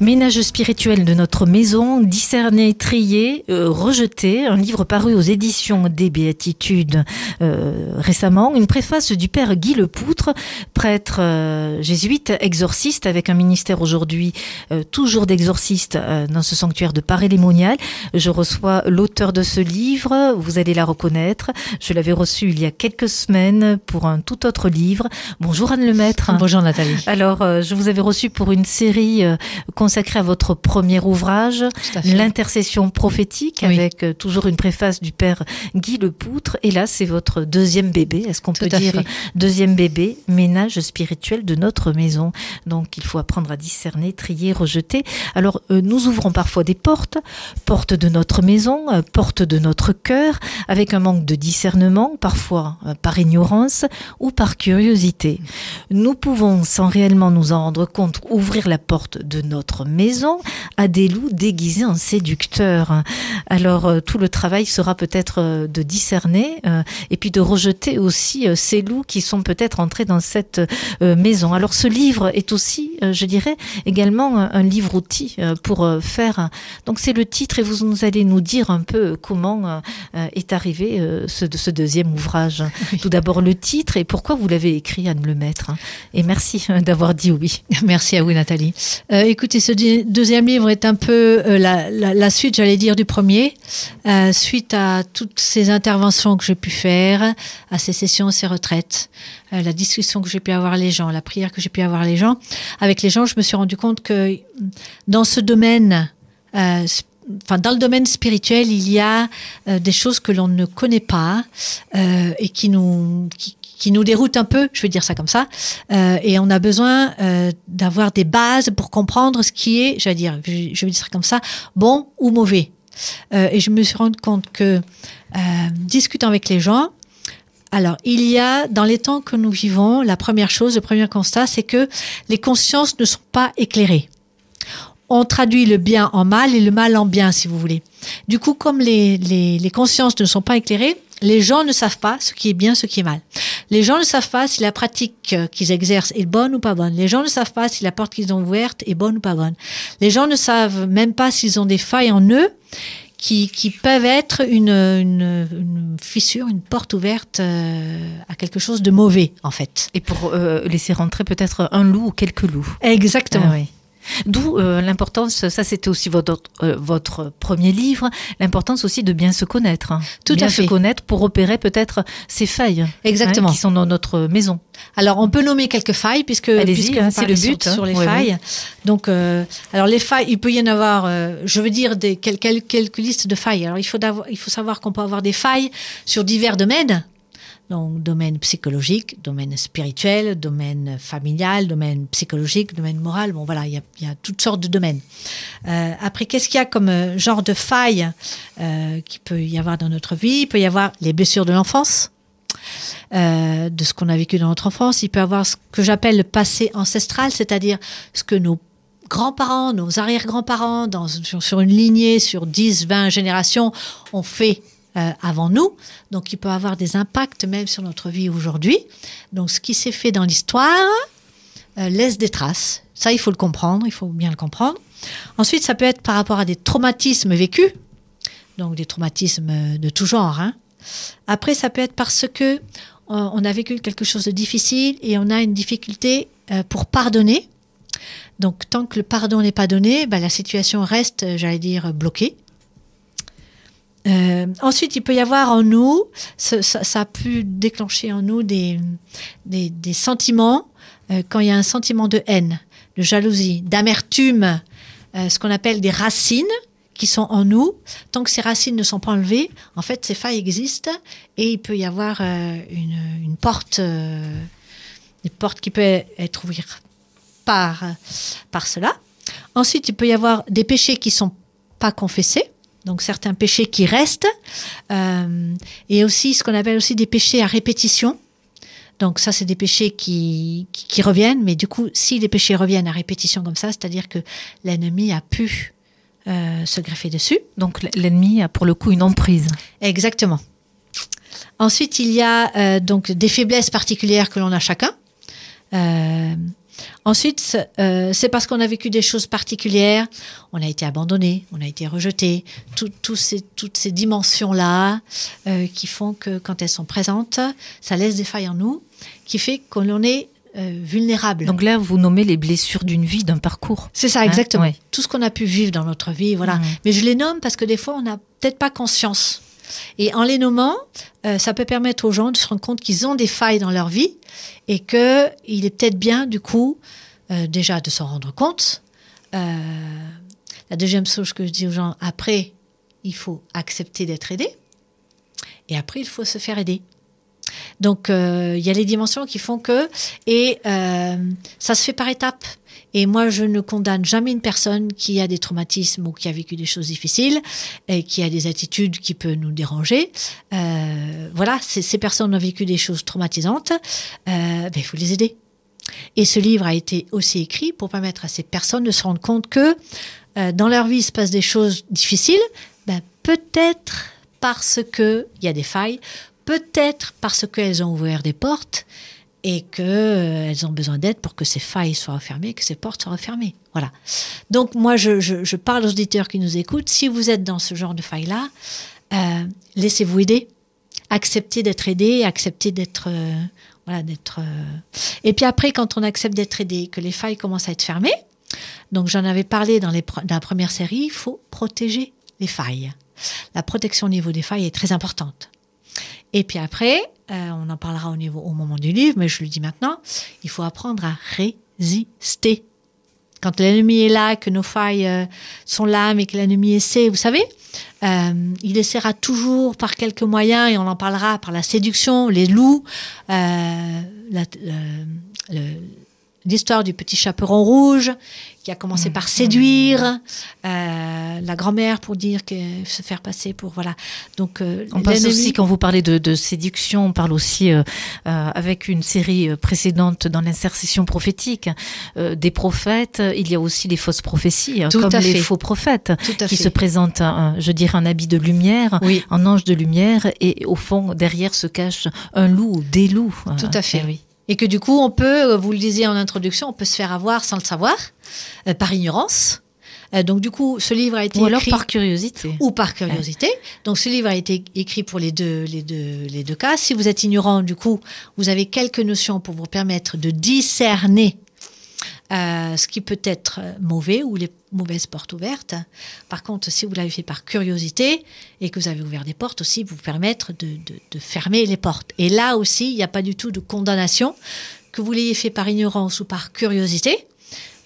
Ménage spirituel de notre maison, discerné, trié, euh, rejeté, un livre paru aux éditions des Béatitudes euh, récemment, une préface du père Guy Lepoutre, prêtre euh, jésuite, exorciste, avec un ministère aujourd'hui toujours d'exorciste dans ce sanctuaire de Paris-Lémonial. Je reçois l'auteur de ce livre, vous allez la reconnaître, je l'avais reçu il y a quelques semaines pour un tout autre livre. Bonjour Anne Lemaître. Bonjour Nathalie. Alors, je vous avais reçu pour une série consacré à votre premier ouvrage, l'intercession prophétique, avec euh, toujours une préface du père Guy Lepoutre. Et là, c'est votre deuxième bébé. Est-ce qu'on peut dire deuxième bébé, ménage spirituel de notre maison Donc, il faut apprendre à discerner, trier, rejeter. Alors, euh, nous ouvrons parfois des portes, portes de notre maison, euh, portes de notre cœur, avec un manque de discernement, parfois par ignorance ou par curiosité. Nous pouvons, sans réellement nous en rendre compte, ouvrir la porte de notre maison à des loups déguisés en séducteurs. Alors euh, tout le travail sera peut-être euh, de discerner euh, et puis de rejeter aussi ces loups qui sont peut-être entrés dans cette maison. Alors ce livre est aussi, je dirais, également un livre outil pour faire. Donc c'est le titre et vous nous allez nous dire un peu comment est arrivé ce, ce deuxième ouvrage. Tout d'abord le titre et pourquoi vous l'avez écrit Anne Lemaître? Et merci d'avoir dit oui. Merci à vous Nathalie. écoutez, ce deuxième livre est un peu euh, la, suite, j'allais dire, du premier, euh, suite à toutes ces interventions que j'ai pu faire, à ces sessions, ces retraites, euh, la discussion que j'ai pu avoir les gens, la prière que j'ai pu avoir les gens. Avec les gens, je me suis rendu compte que dans ce domaine, enfin dans le domaine spirituel, il y a des choses que l'on ne connaît pas et qui nous qui nous déroute un peu, je vais dire ça comme ça, euh, et on a besoin euh, d'avoir des bases pour comprendre ce qui est, je vais dire, je vais dire ça comme ça, bon ou mauvais. Euh, et je me suis rendu compte que discutant avec les gens, alors, il y a, dans les temps que nous vivons, la première chose, le premier constat, c'est que les consciences ne sont pas éclairées. On traduit le bien en mal et le mal en bien, si vous voulez. Du coup, comme les, les, les consciences ne sont pas éclairées, les gens ne savent pas ce qui est bien, ce qui est mal. Les gens ne savent pas si la pratique euh, qu'ils exercent est bonne ou pas bonne. Les gens ne savent pas si la porte qu'ils ont ouverte est bonne ou pas bonne. Les gens ne savent même pas s'ils ont des failles en eux qui, qui peuvent être une, une, fissure, une porte ouverte euh, à quelque chose de mauvais, en fait. Et pour euh, laisser rentrer peut-être un loup ou quelques loups. Exactement. Ah D'où euh, l'importance, ça c'était aussi votre, euh, votre premier livre, l'importance aussi de bien se connaître. Hein. Tout bien à fait. se connaître pour opérer peut-être ces failles hein, Exactement. qui sont dans notre maison. Alors on peut nommer quelques failles puisque, puisque hein, c'est le but sur, sur les failles. Donc euh, alors les failles, il peut y en avoir, je veux dire des quelques, quelques listes de failles. Alors il faut, il faut savoir qu'on peut avoir des failles sur divers domaines donc domaine psychologique, domaine spirituel, domaine familial, domaine psychologique, domaine moral. Bon voilà, il y a, toutes sortes de domaines. Euh, après, qu'est-ce qu'il y a comme euh, genre de failles euh, qui peut y avoir dans notre vie? Il peut y avoir les blessures de l'enfance. Euh, de ce qu'on a vécu dans notre enfance. Il peut y avoir ce que j'appelle le passé ancestral, c'est-à-dire ce que nos grands-parents, nos arrière-grands-parents, sur, une lignée, sur 10, 20 générations, ont fait euh, avant nous. Donc, il peut avoir des impacts même sur notre vie aujourd'hui. Donc, ce qui s'est fait dans l'histoire euh, laisse des traces. Ça, il faut le comprendre, il faut bien le comprendre. Ensuite, ça peut être par rapport à des traumatismes vécus. Donc, des traumatismes de tout genre. Hein. Après, ça peut être parce que on a vécu quelque chose de difficile et on a une difficulté euh, pour pardonner. Donc, tant que le pardon n'est pas donné, bah, la situation reste, j'allais dire, bloquée. Euh, ensuite, il peut y avoir en nous, ça, ça, a pu déclencher en nous des, des, des sentiments, euh, quand il y a un sentiment de haine, de jalousie, d'amertume, euh, ce qu'on appelle des racines qui sont en nous. Tant que ces racines ne sont pas enlevées, en fait, ces failles existent et il peut y avoir euh, une, une, porte, euh, une porte qui peut être ouverte par, par cela. Ensuite, il peut y avoir des péchés qui sont pas confessés donc certains péchés qui restent, euh, et aussi ce qu'on appelle aussi des péchés à répétition. Donc ça, c'est des péchés qui, qui, qui, reviennent, mais du coup, si les péchés reviennent à répétition comme ça, c'est-à-dire que l'ennemi a pu se greffer dessus. Donc l'ennemi a pour le coup une emprise. Exactement. Ensuite, il y a donc des faiblesses particulières que l'on a chacun. Ensuite, euh, c'est parce qu'on a vécu des choses particulières, on a été abandonné, on a été rejeté, ces, toutes ces dimensions-là euh, qui font que quand elles sont présentes, ça laisse des failles en nous, qui fait qu'on est euh, vulnérable. Donc là, vous nommez les blessures d'une vie, d'un parcours. C'est ça, exactement. Hein Tout ce qu'on a pu vivre dans notre vie, voilà. Mmh. Mais je les nomme parce que des fois, on n'a peut-être pas conscience. Et en les nommant, ça peut permettre aux gens de se rendre compte qu'ils ont des failles dans leur vie et que il est peut-être bien, du coup, euh, déjà de s'en rendre compte. Euh, la deuxième chose que je dis aux gens, après, il faut accepter d'être aidé. Et après, il faut se faire aider. Donc, euh, il y a les dimensions qui font que, et ça se fait par étapes. Et moi, je ne condamne jamais une personne qui a des traumatismes ou qui a vécu des choses difficiles et qui a des attitudes qui peuvent nous déranger. voilà, ces personnes ont vécu des choses traumatisantes. Ben, il faut les aider. Et ce livre a été aussi écrit pour permettre à ces personnes de se rendre compte que euh, dans leur vie il se passe des choses difficiles, ben, peut-être parce qu'il y a des failles, peut-être parce qu'elles ont ouvert des portes et qu'elles euh, ont besoin d'aide pour que ces failles soient refermées, que ces portes soient refermées. Voilà. Donc moi, je, parle aux auditeurs qui nous écoutent, si vous êtes dans ce genre de failles-là, euh, laissez-vous aider, acceptez d'être aidé, acceptez d'être voilà, d'être. Euh, et puis après, quand on accepte d'être aidé, que les failles commencent à être fermées, donc j'en avais parlé dans, les, la première série, il faut protéger les failles. La protection au niveau des failles est très importante. Et puis après, euh, on en parlera au, niveau, au moment du livre, mais je le dis maintenant, il faut apprendre à résister. Quand l'ennemi est là, que nos failles euh, sont là, mais que l'ennemi essaie, vous savez, euh, il essaiera toujours par quelques moyens, et on en parlera par la séduction, les loups, l'histoire du petit chaperon rouge, qui a commencé par séduire euh, la grand-mère pour dire que se faire passer pour voilà. Donc euh, on parle aussi quand vous parlez de, séduction, on parle aussi euh, avec une série précédente dans l'insertion prophétique des prophètes. Il y a aussi les fausses prophéties, hein, comme les faux prophètes qui se présentent, je dirais, en habit de lumière, en ange de lumière, et au fond derrière se cache un loup, des loups. Tout à fait. Eh oui. Et que du coup, on peut, euh, vous le disiez en introduction, on peut se faire avoir sans le savoir, euh, par ignorance. Euh, donc du coup, ce livre a été ou alors par curiosité. Ou par curiosité. Donc ce livre a été écrit pour les deux, les deux, les deux cas. Si vous êtes ignorant, du coup, vous avez quelques notions pour vous permettre de discerner euh, ce qui peut être mauvais ou les mauvaises portes ouvertes. Par contre, si vous l'avez fait par curiosité et que vous avez ouvert des portes aussi, vous permettre de, de, fermer les portes. Et là aussi, il n'y a pas du tout de condamnation. Que vous l'ayez fait par ignorance ou par curiosité,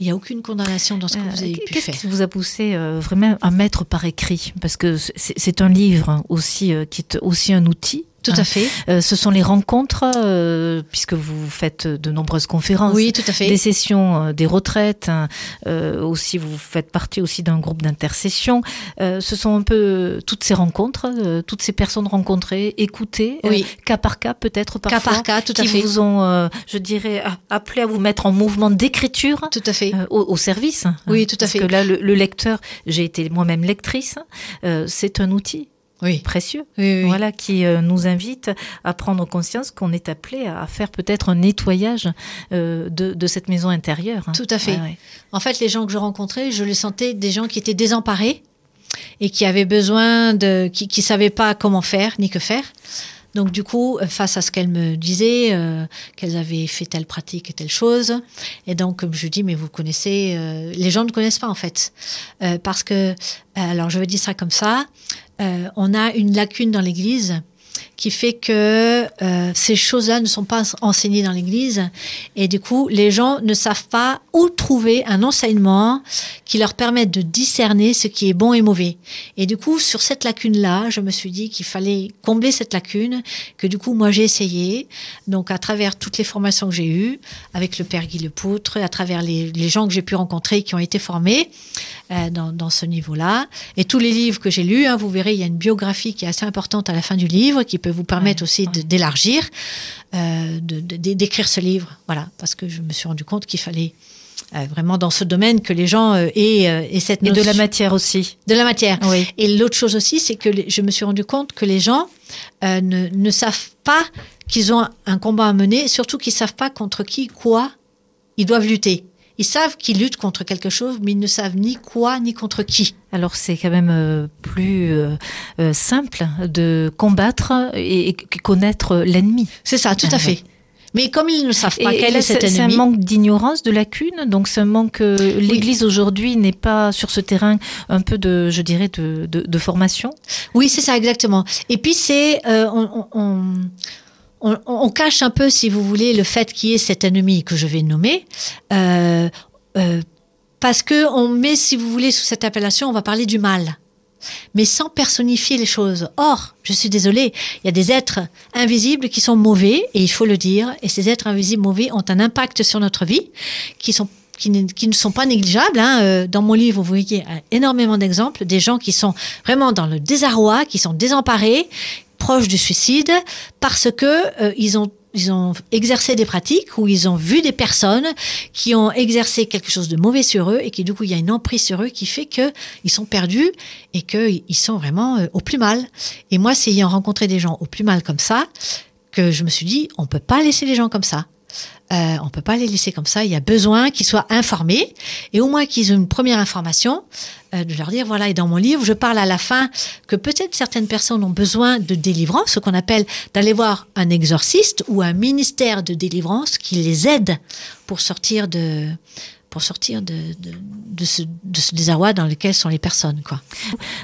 il n'y a aucune condamnation dans ce que vous avez pu faire. Qu'est-ce qui vous a poussé euh, vraiment à mettre par écrit? Parce que c'est un livre aussi euh, qui est aussi un outil tout à hein. fait. Euh, ce sont les rencontres, euh, puisque vous faites de nombreuses conférences. Oui, tout à fait. Des sessions, euh, des retraites. Hein. aussi, vous faites partie aussi d'un groupe d'intercession. ce sont un peu toutes ces rencontres, toutes ces personnes rencontrées, écoutées, oui. cas par cas peut-être parfois. Cas par cas, tout à qui fait. vous ont, je dirais, appelé à vous mettre en mouvement d'écriture. Tout à fait. Au, service. Hein. Oui, tout à fait. Parce que là, le, le lecteur, j'ai été moi-même lectrice. c'est un outil oui. précieux, oui, voilà, qui euh, nous invite à prendre conscience qu'on est appelé à faire peut-être un nettoyage euh, de, de, cette maison intérieure. Hein. Tout à fait. En fait, les gens que je rencontrais, je les sentais des gens qui étaient désemparés et qui avaient besoin de, qui, qui savaient pas comment faire ni que faire. Donc du coup, face à ce qu'elles me disaient, euh, qu'elles avaient fait telle pratique et telle chose, et donc comme je dis, mais vous connaissez, euh, les gens ne connaissent pas en fait, euh, parce que, alors je vais dire ça comme ça, on a une lacune dans l'Église qui fait que euh, ces choses-là ne sont pas enseignées dans l'Église. Et du coup les gens ne savent pas où trouver un enseignement qui leur permette de discerner ce qui est bon et mauvais. Et du coup sur cette lacune-là, je me suis dit qu'il fallait combler cette lacune, que du coup moi j'ai essayé, donc à travers toutes les formations que j'ai eues, avec le Père Guy Lepoutre, à travers les, les gens que j'ai pu rencontrer qui ont été formés euh, dans, dans, ce niveau-là, et tous les livres que j'ai lus, hein, vous verrez il y a une biographie qui est assez importante à la fin du livre qui peut vous permettre aussi d'élargir, euh, d'écrire ce livre. Voilà, parce que je me suis rendu compte qu'il fallait vraiment dans ce domaine que les gens aient, cette notion. Et de la matière aussi. De la matière. Oui. Et l'autre chose aussi, c'est que je me suis rendu compte que les gens ne, ne savent pas qu'ils ont un combat à mener, surtout qu'ils savent pas contre qui, quoi ils doivent lutter. Ils savent qu'ils luttent contre quelque chose, mais ils ne savent ni quoi ni contre qui. Alors c'est quand même euh, plus euh, euh, simple de combattre et, connaître l'ennemi. C'est ça, tout à ah, fait. Mais comme ils ne savent pas quel est cet ennemi. C'est un manque d'ignorance, de lacune. Donc c'est un manque. L'Église aujourd'hui n'est pas sur ce terrain un peu de, je dirais, de, formation. Oui, c'est ça exactement. Et puis c'est, on, on, cache un peu, si vous voulez, le fait qu'il y ait cet ennemi que je vais nommer. Euh, euh, parce que on met, si vous voulez, sous cette appellation, on va parler du mal, mais sans personnifier les choses. Or, je suis désolée, il y a des êtres invisibles qui sont mauvais, et il faut le dire, et ces êtres invisibles mauvais ont un impact sur notre vie, qui ne, sont pas négligeables. Hein. Euh, dans mon livre, vous voyez énormément d'exemples des gens qui sont vraiment dans le désarroi, qui sont désemparés, proches du suicide parce que euh, ils ont ils ont exercé des pratiques où ils ont vu des personnes qui ont exercé quelque chose de mauvais sur eux et qui du coup il y a une emprise sur eux qui fait que ils sont perdus et qu'ils sont vraiment euh, au plus mal. Et moi, c'est ayant rencontré des gens au plus mal comme ça que je me suis dit on peut pas laisser les gens comme ça. Euh, on peut pas les laisser comme ça. Il y a besoin qu'ils soient informés et au moins qu'ils aient une première information, euh, de leur dire voilà. Et dans mon livre, je parle à la fin que peut-être certaines personnes ont besoin de délivrance, ce qu'on appelle d'aller voir un exorciste ou un ministère de délivrance qui les aide pour sortir de pour sortir de, de, ce, désarroi dans lequel sont les personnes. Quoi.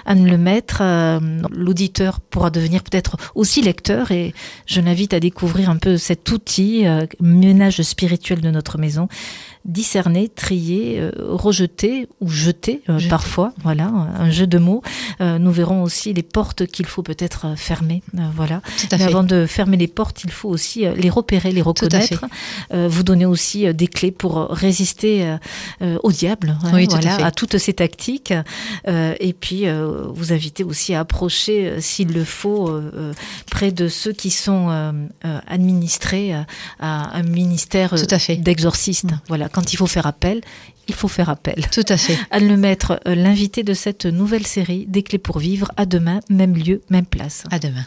Anne Lemaître, euh, l'auditeur pourra devenir peut-être aussi lecteur et je l'invite à découvrir un peu cet outil, euh, ménage spirituel de notre maison discerner, trier, euh, rejeter ou jeter euh, parfois. Voilà, un jeu de mots. Euh, nous verrons aussi les portes qu'il faut peut-être fermer. voilà. Mais avant de fermer les portes, il faut aussi les repérer, les reconnaître. vous donner aussi des clés pour résister au diable. Hein, voilà, à, toutes ces tactiques. et puis vous inviter aussi à approcher, s'il le faut, près de ceux qui sont administrés à un ministère d'exorciste. Mm. Voilà quand il faut faire appel, il faut faire appel. Tout à fait. Anne Lemaître, euh, l'invité de cette nouvelle série, Des clés pour vivre, à demain, même lieu, même place. À demain.